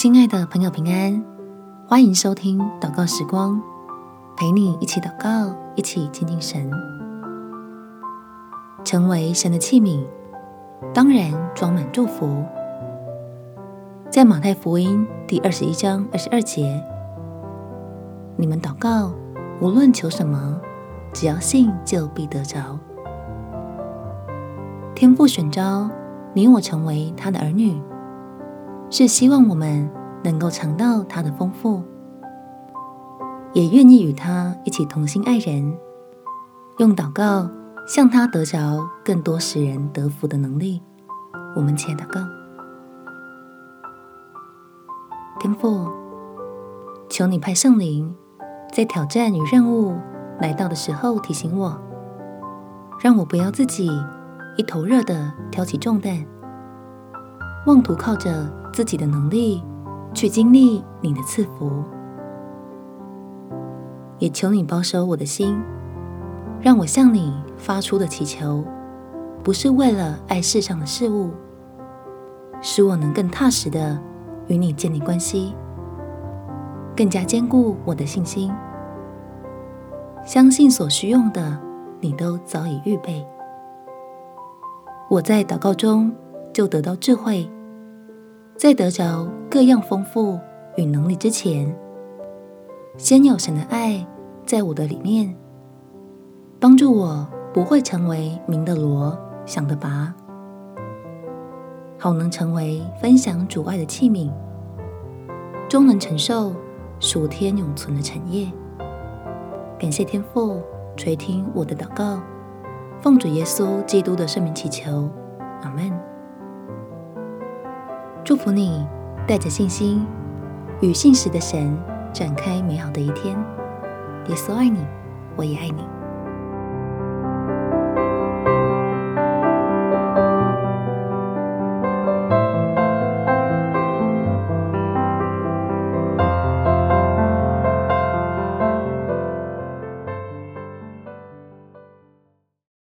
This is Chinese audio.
亲爱的朋友，平安，欢迎收听祷告时光，陪你一起祷告，一起亲近神，成为神的器皿，当然装满祝福。在马太福音第二十一章二十二节，你们祷告，无论求什么，只要信，就必得着。天父选召你我成为他的儿女。是希望我们能够尝到他的丰富，也愿意与他一起同心爱人，用祷告向他得着更多使人得福的能力。我们且祷告：天父，求你派圣灵在挑战与任务来到的时候提醒我，让我不要自己一头热的挑起重担，妄图靠着。自己的能力去经历你的赐福，也求你保守我的心，让我向你发出的祈求，不是为了爱世上的事物，使我能更踏实的与你建立关系，更加坚固我的信心，相信所需用的你都早已预备，我在祷告中就得到智慧。在得着各样丰富与能力之前，先有神的爱在我的里面，帮助我不会成为鸣的锣、响的拔，好能成为分享主爱的器皿，终能承受属天永存的产业。感谢天父垂听我的祷告，奉主耶稣基督的圣名祈求，阿门。祝福你，带着信心与信实的神展开美好的一天。耶稣爱你，我也爱你。